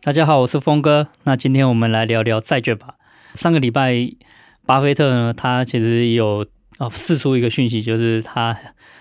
大家好，我是峰哥。那今天我们来聊聊债券吧。上个礼拜，巴菲特呢，他其实有啊释出一个讯息，就是他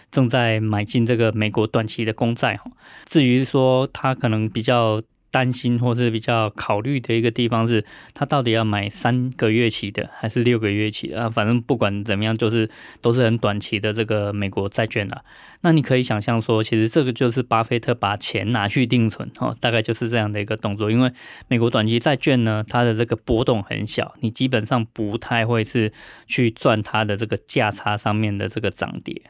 正在买进这个美国短期的公债。至于说他可能比较。担心或是比较考虑的一个地方是，他到底要买三个月期的还是六个月期的啊？反正不管怎么样，就是都是很短期的这个美国债券啊。那你可以想象说，其实这个就是巴菲特把钱拿去定存哦，大概就是这样的一个动作。因为美国短期债券呢，它的这个波动很小，你基本上不太会是去赚它的这个价差上面的这个涨跌。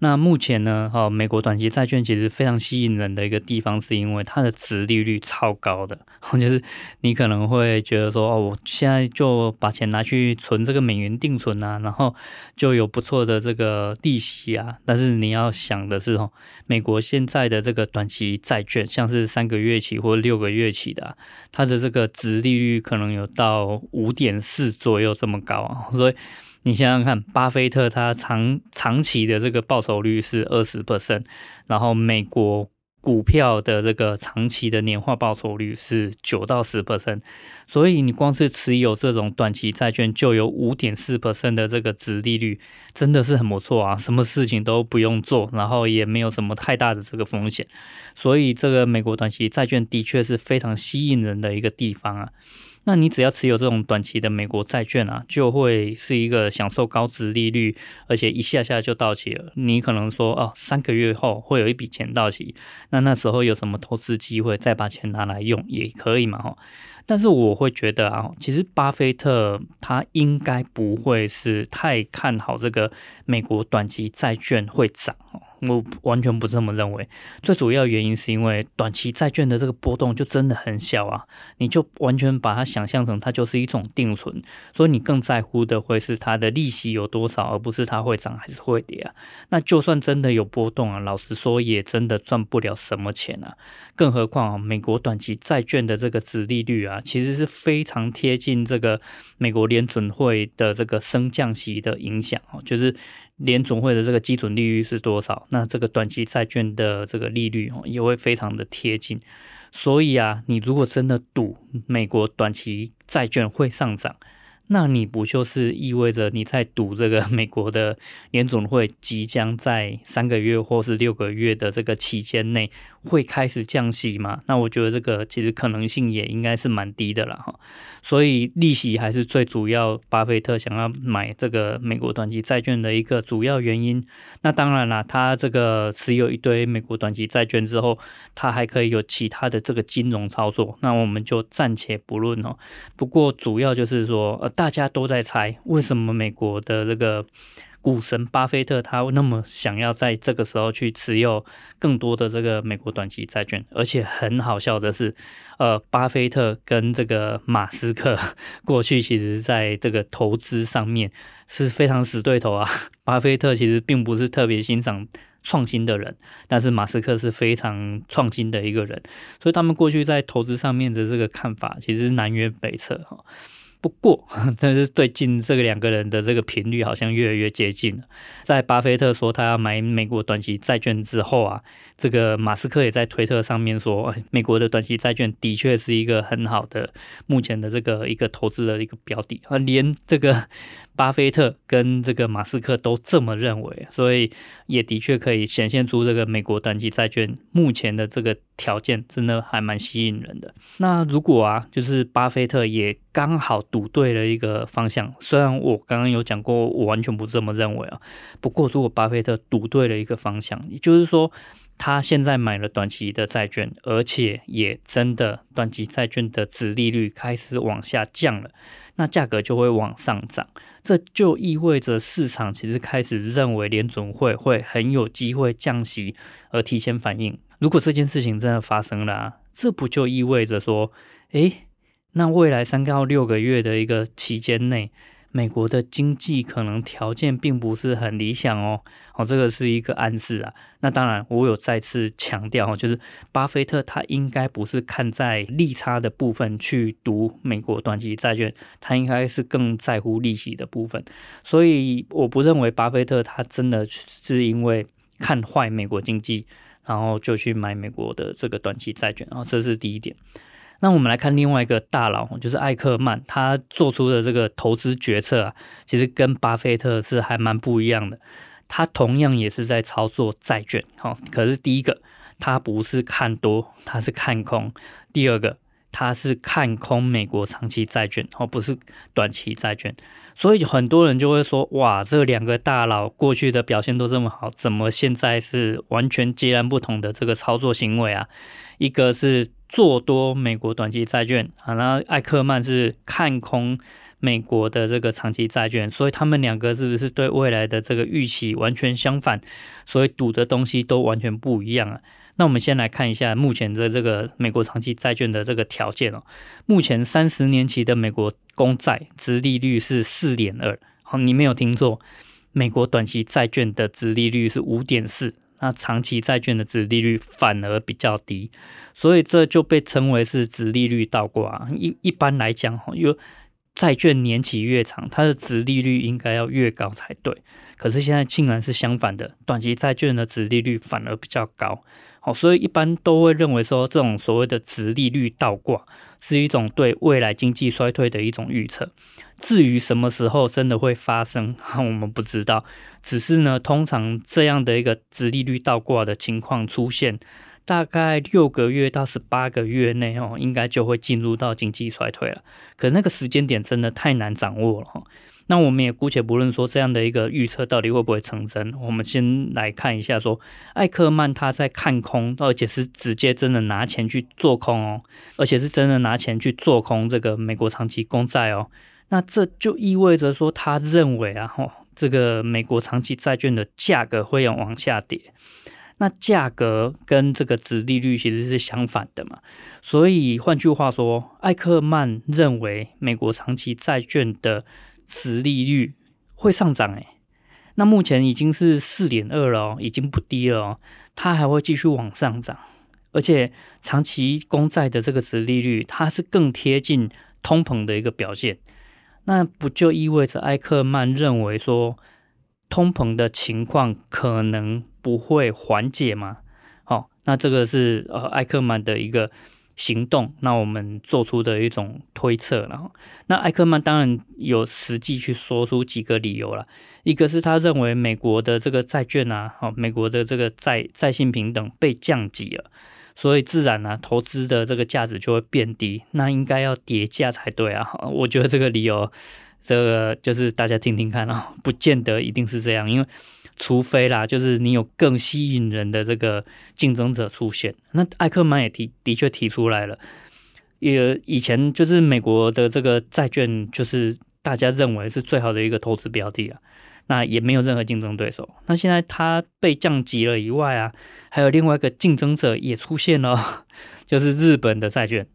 那目前呢，哈，美国短期债券其实非常吸引人的一个地方，是因为它的殖利率超高的，就是你可能会觉得说，哦，我现在就把钱拿去存这个美元定存啊，然后就有不错的这个利息啊。但是你要想的是，哦，美国现在的这个短期债券，像是三个月期或六个月期的，它的这个殖利率可能有到五点四左右这么高啊，所以。你想想看，巴菲特他长长期的这个报酬率是二十 percent，然后美国股票的这个长期的年化报酬率是九到十 percent，所以你光是持有这种短期债券就有五点四 percent 的这个值利率，真的是很不错啊！什么事情都不用做，然后也没有什么太大的这个风险，所以这个美国短期债券的确是非常吸引人的一个地方啊。那你只要持有这种短期的美国债券啊，就会是一个享受高值利率，而且一下下就到期了。你可能说哦，三个月后会有一笔钱到期，那那时候有什么投资机会，再把钱拿来用也可以嘛，哈。但是我会觉得啊，其实巴菲特他应该不会是太看好这个美国短期债券会涨哦。我完全不这么认为，最主要原因是因为短期债券的这个波动就真的很小啊，你就完全把它想象成它就是一种定存，所以你更在乎的会是它的利息有多少，而不是它会涨还是会跌啊。那就算真的有波动啊，老实说也真的赚不了什么钱啊。更何况啊，美国短期债券的这个殖利率啊，其实是非常贴近这个美国联准会的这个升降息的影响哦，就是。联总会的这个基准利率是多少？那这个短期债券的这个利率哦，也会非常的贴近。所以啊，你如果真的赌美国短期债券会上涨，那你不就是意味着你在赌这个 美国的联总会即将在三个月或是六个月的这个期间内会开始降息吗？那我觉得这个其实可能性也应该是蛮低的了哈。所以利息还是最主要，巴菲特想要买这个美国短期债券的一个主要原因。那当然了，他这个持有一堆美国短期债券之后，他还可以有其他的这个金融操作。那我们就暂且不论哦。不过主要就是说，呃。大家都在猜，为什么美国的这个股神巴菲特他那么想要在这个时候去持有更多的这个美国短期债券？而且很好笑的是，呃，巴菲特跟这个马斯克过去其实在这个投资上面是非常死对头啊。巴菲特其实并不是特别欣赏创新的人，但是马斯克是非常创新的一个人，所以他们过去在投资上面的这个看法其实南辕北辙哈。不过，但是最近这个两个人的这个频率好像越来越接近了。在巴菲特说他要买美国短期债券之后啊，这个马斯克也在推特上面说，美国的短期债券的确是一个很好的目前的这个一个投资的一个标的啊，连这个。巴菲特跟这个马斯克都这么认为，所以也的确可以显现出这个美国短期债券目前的这个条件真的还蛮吸引人的。那如果啊，就是巴菲特也刚好赌对了一个方向，虽然我刚刚有讲过，我完全不这么认为啊。不过如果巴菲特赌对了一个方向，也就是说他现在买了短期的债券，而且也真的短期债券的殖利率开始往下降了。那价格就会往上涨，这就意味着市场其实开始认为联准会会很有机会降息，而提前反应。如果这件事情真的发生了啊，这不就意味着说诶，那未来三到六个月的一个期间内。美国的经济可能条件并不是很理想哦，哦，这个是一个暗示啊。那当然，我有再次强调哦，就是巴菲特他应该不是看在利差的部分去读美国短期债券，他应该是更在乎利息的部分。所以，我不认为巴菲特他真的是因为看坏美国经济，然后就去买美国的这个短期债券啊，这是第一点。那我们来看另外一个大佬，就是艾克曼，他做出的这个投资决策啊，其实跟巴菲特是还蛮不一样的。他同样也是在操作债券，好，可是第一个他不是看多，他是看空；第二个他是看空美国长期债券，哦，不是短期债券。所以很多人就会说，哇，这两个大佬过去的表现都这么好，怎么现在是完全截然不同的这个操作行为啊？一个是。做多美国短期债券啊，然后艾克曼是看空美国的这个长期债券，所以他们两个是不是对未来的这个预期完全相反？所以赌的东西都完全不一样啊。那我们先来看一下目前的这个美国长期债券的这个条件哦。目前三十年期的美国公债殖利率是四点二，好，你没有听错，美国短期债券的殖利率是五点四。那长期债券的殖利率反而比较低，所以这就被称为是殖利率倒挂。一一般来讲，因为债券年期越长，它的殖利率应该要越高才对。可是现在竟然是相反的，短期债券的殖利率反而比较高。好，所以一般都会认为说，这种所谓的殖利率倒挂是一种对未来经济衰退的一种预测。至于什么时候真的会发生，我们不知道。只是呢，通常这样的一个殖利率倒挂的情况出现，大概六个月到十八个月内哦，应该就会进入到经济衰退了。可是那个时间点真的太难掌握了哈。那我们也姑且不论说这样的一个预测到底会不会成真，我们先来看一下说，艾克曼他在看空，而且是直接真的拿钱去做空哦，而且是真的拿钱去做空这个美国长期公债哦。那这就意味着说，他认为啊，吼，这个美国长期债券的价格会要往下跌。那价格跟这个殖利率其实是相反的嘛。所以换句话说，艾克曼认为美国长期债券的殖利率会上涨。诶，那目前已经是四点二了，已经不低了哦。它还会继续往上涨，而且长期公债的这个殖利率，它是更贴近通膨的一个表现。那不就意味着艾克曼认为说，通膨的情况可能不会缓解吗？好，那这个是呃艾克曼的一个行动，那我们做出的一种推测。了，那艾克曼当然有实际去说出几个理由了，一个是他认为美国的这个债券啊，好，美国的这个债债信平等被降级了。所以自然呢、啊，投资的这个价值就会变低，那应该要跌价才对啊！我觉得这个理由，这个就是大家听听看啊，不见得一定是这样，因为除非啦，就是你有更吸引人的这个竞争者出现。那艾克曼也提的确提出来了，也以前就是美国的这个债券，就是大家认为是最好的一个投资标的啊。那也没有任何竞争对手。那现在它被降级了以外啊，还有另外一个竞争者也出现了，就是日本的债券。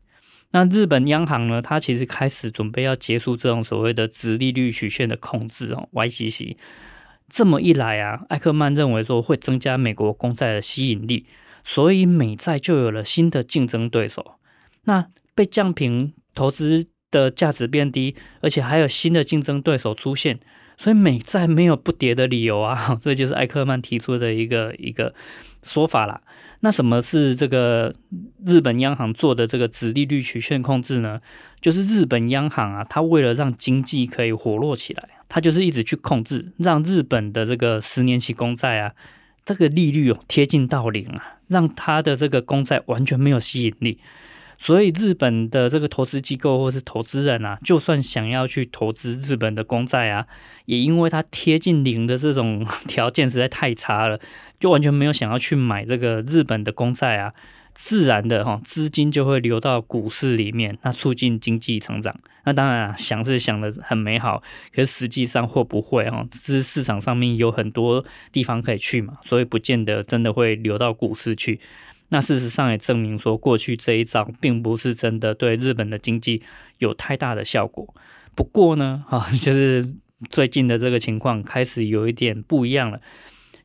那日本央行呢，它其实开始准备要结束这种所谓的殖利率曲线的控制哦，YCC。这么一来啊，艾克曼认为说会增加美国公债的吸引力，所以美债就有了新的竞争对手。那被降平，投资的价值变低，而且还有新的竞争对手出现。所以美债没有不跌的理由啊，这就是艾克曼提出的一个一个说法啦。那什么是这个日本央行做的这个殖利率曲线控制呢？就是日本央行啊，它为了让经济可以活络起来，它就是一直去控制，让日本的这个十年期公债啊，这个利率哦贴近到零啊，让它的这个公债完全没有吸引力。所以日本的这个投资机构或是投资人啊，就算想要去投资日本的公债啊，也因为它贴近零的这种 条件实在太差了，就完全没有想要去买这个日本的公债啊。自然的哈，资金就会流到股市里面，那促进经济成长。那当然啊，想是想的很美好，可是实际上会不会哈？这是市场上面有很多地方可以去嘛，所以不见得真的会流到股市去。那事实上也证明说，过去这一招并不是真的对日本的经济有太大的效果。不过呢，哈，就是最近的这个情况开始有一点不一样了。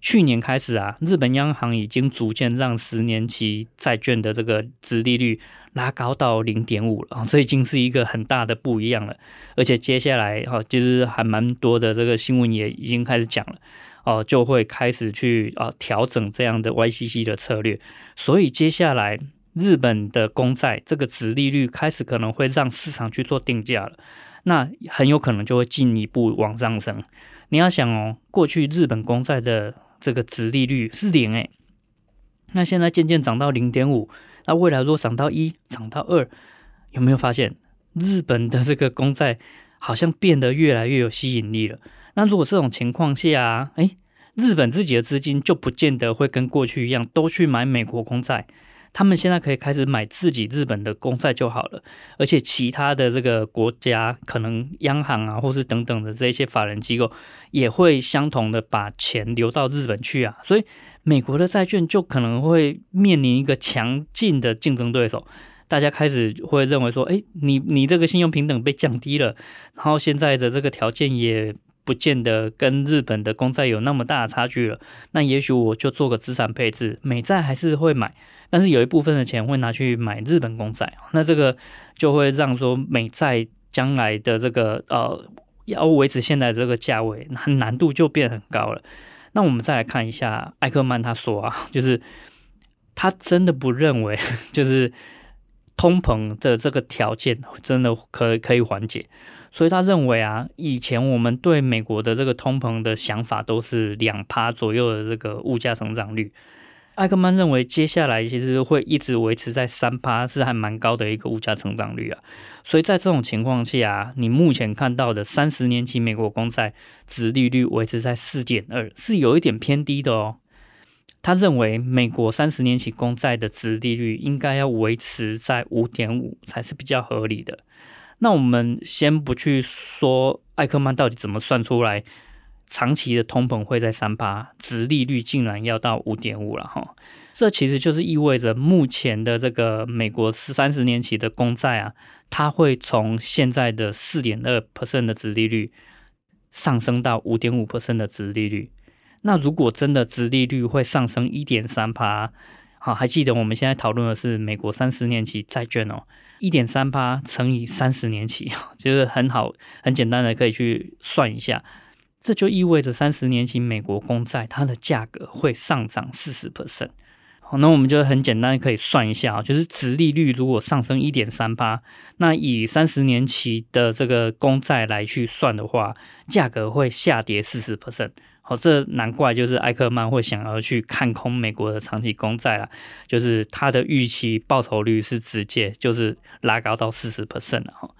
去年开始啊，日本央行已经逐渐让十年期债券的这个殖利率拉高到零点五了，这已经是一个很大的不一样了。而且接下来哈，其实还蛮多的这个新闻也已经开始讲了，哦，就会开始去啊调整这样的 YCC 的策略。所以接下来日本的公债这个殖利率开始可能会让市场去做定价了，那很有可能就会进一步往上升。你要想哦，过去日本公债的这个殖利率是零诶，那现在渐渐涨到零点五，那未来如果涨到一、涨到二，有没有发现日本的这个公债好像变得越来越有吸引力了？那如果这种情况下，诶，日本自己的资金就不见得会跟过去一样都去买美国公债。他们现在可以开始买自己日本的公债就好了，而且其他的这个国家可能央行啊，或是等等的这些法人机构也会相同的把钱流到日本去啊，所以美国的债券就可能会面临一个强劲的竞争对手，大家开始会认为说，哎，你你这个信用平等被降低了，然后现在的这个条件也不见得跟日本的公债有那么大的差距了，那也许我就做个资产配置，美债还是会买。但是有一部分的钱会拿去买日本公债，那这个就会让说美债将来的这个呃要维持现在这个价位，难难度就变很高了。那我们再来看一下艾克曼他说啊，就是他真的不认为就是通膨的这个条件真的可可以缓解，所以他认为啊，以前我们对美国的这个通膨的想法都是两趴左右的这个物价成长率。艾克曼认为，接下来其实会一直维持在三趴，是还蛮高的一个物价成长率啊。所以在这种情况下，你目前看到的三十年期美国公债殖利率维持在四点二，是有一点偏低的哦。他认为，美国三十年期公债的殖利率应该要维持在五点五才是比较合理的。那我们先不去说艾克曼到底怎么算出来。长期的通膨会在三趴，殖利率竟然要到五点五了哈，这其实就是意味着目前的这个美国三十年期的公债啊，它会从现在的四点二 percent 的殖利率上升到五点五 percent 的殖利率。那如果真的殖利率会上升一点三趴，好，还记得我们现在讨论的是美国三十年期债券哦，一点三趴乘以三十年期，就是很好很简单的可以去算一下。这就意味着三十年期美国公债它的价格会上涨四十 percent。好，那我们就很简单可以算一下啊，就是殖利率如果上升一点三趴，那以三十年期的这个公债来去算的话，价格会下跌四十 percent。哦，这难怪就是艾克曼会想要去看空美国的长期公债啊，就是他的预期报酬率是直接就是拉高到四十 percent 了哈。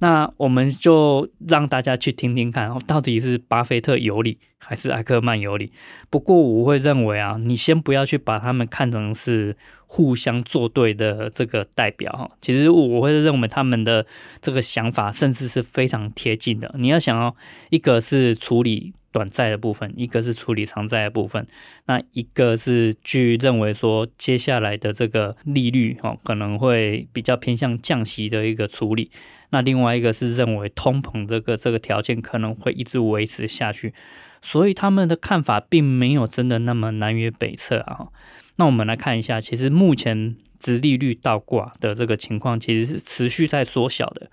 那我们就让大家去听听看，到底是巴菲特有理还是艾克曼有理？不过我会认为啊，你先不要去把他们看成是互相作对的这个代表哈。其实我会认为他们的这个想法甚至是非常贴近的。你要想哦，一个是处理短债的部分，一个是处理长债的部分，那一个是据认为说接下来的这个利率哈可能会比较偏向降息的一个处理。那另外一个是认为通膨这个这个条件可能会一直维持下去，所以他们的看法并没有真的那么南辕北辙啊。那我们来看一下，其实目前直利率倒挂的这个情况其实是持续在缩小的。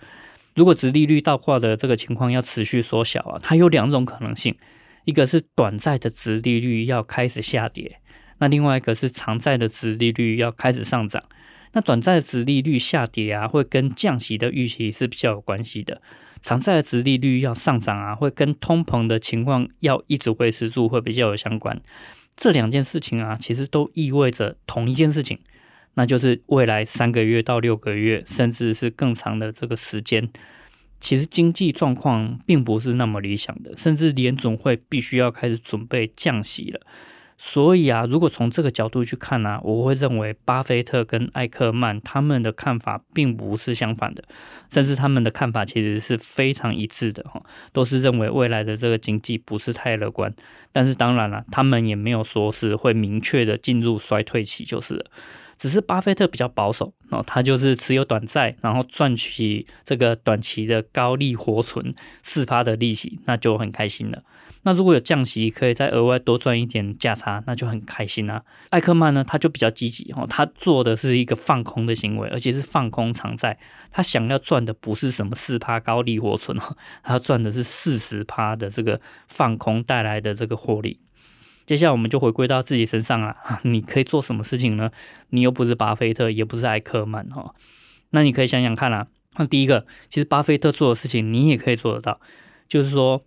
如果殖利率倒挂的这个情况要持续缩小啊，它有两种可能性，一个是短债的殖利率要开始下跌，那另外一个是长债的殖利率要开始上涨。那短债的殖利率下跌啊，会跟降息的预期是比较有关系的；长债的殖利率要上涨啊，会跟通膨的情况要一直维持住会比较有相关。这两件事情啊，其实都意味着同一件事情，那就是未来三个月到六个月，甚至是更长的这个时间，其实经济状况并不是那么理想的，甚至联总会必须要开始准备降息了。所以啊，如果从这个角度去看呢、我会认为巴菲特跟艾克曼他们的看法并不是相反的，甚至他们的看法其实是非常一致的哈，都是认为未来的这个经济不是太乐观。但是当然了，他们也没有说是会明确的进入衰退期就是了，只是巴菲特比较保守哦，他就是持有短债，然后赚取这个短期的高利活存四趴的利息，那就很开心了。那如果有降息，可以再额外多赚一点价差，那就很开心啊。艾克曼呢，他就比较积极哦，他做的是一个放空的行为，而且是放空长债。他想要赚的不是什么四趴高利活存哦，他赚的是四十趴的这个放空带来的这个获利。接下来我们就回归到自己身上啊，你可以做什么事情呢？你又不是巴菲特，也不是埃克曼哈，那你可以想想看啊。那第一个，其实巴菲特做的事情，你也可以做得到，就是说。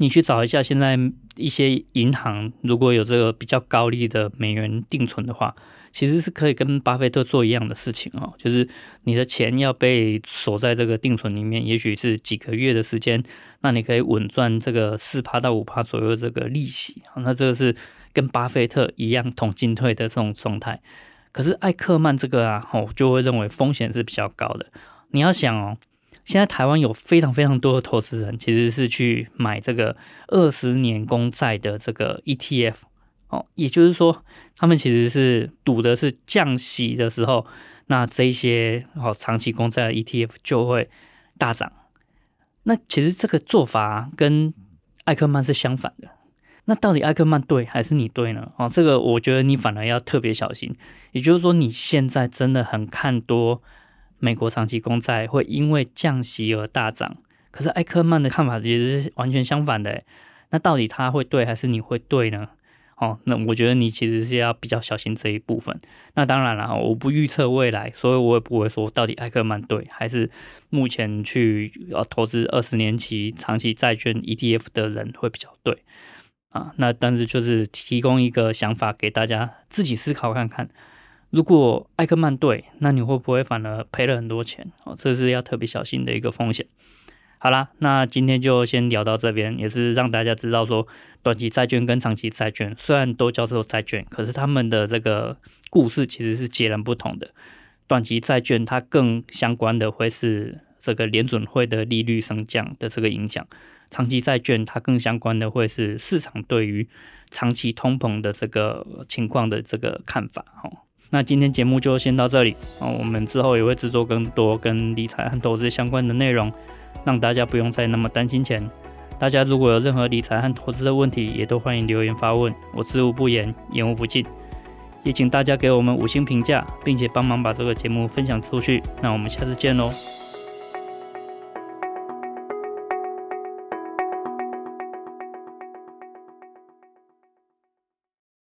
你去找一下，现在一些银行如果有这个比较高利的美元定存的话，其实是可以跟巴菲特做一样的事情哦，就是你的钱要被锁在这个定存里面，也许是几个月的时间，那你可以稳赚这个四趴到五趴左右这个利息，那这个是跟巴菲特一样统进退的这种状态。可是艾克曼这个啊，哦，就会认为风险是比较高的。你要想哦。现在台湾有非常非常多的投资人，其实是去买这个二十年公债的这个 ETF 哦，也就是说，他们其实是赌的是降息的时候，那这些哦长期公债的 ETF 就会大涨。那其实这个做法跟艾克曼是相反的。那到底艾克曼对还是你对呢？哦，这个我觉得你反而要特别小心。也就是说，你现在真的很看多。美国长期公债会因为降息而大涨，可是艾克曼的看法其实是完全相反的。那到底他会对还是你会对呢？哦，那我觉得你其实是要比较小心这一部分。那当然了，我不预测未来，所以我也不会说到底艾克曼对还是目前去呃投资二十年期长期债券 ETF 的人会比较对啊。那但是就是提供一个想法给大家自己思考看看。如果艾克曼对，那你会不会反而赔了很多钱？哦，这是要特别小心的一个风险。好啦，那今天就先聊到这边，也是让大家知道说，短期债券跟长期债券虽然都叫做债券，可是他们的这个故事其实是截然不同的。短期债券它更相关的会是这个联准会的利率升降的这个影响，长期债券它更相关的会是市场对于长期通膨的这个情况的这个看法。哦。那今天节目就先到这里啊，我们之后也会制作更多跟理财和投资相关的内容，让大家不用再那么担心钱。大家如果有任何理财和投资的问题，也都欢迎留言发问，我知无不言，言无不尽。也请大家给我们五星评价，并且帮忙把这个节目分享出去。那我们下次见喽。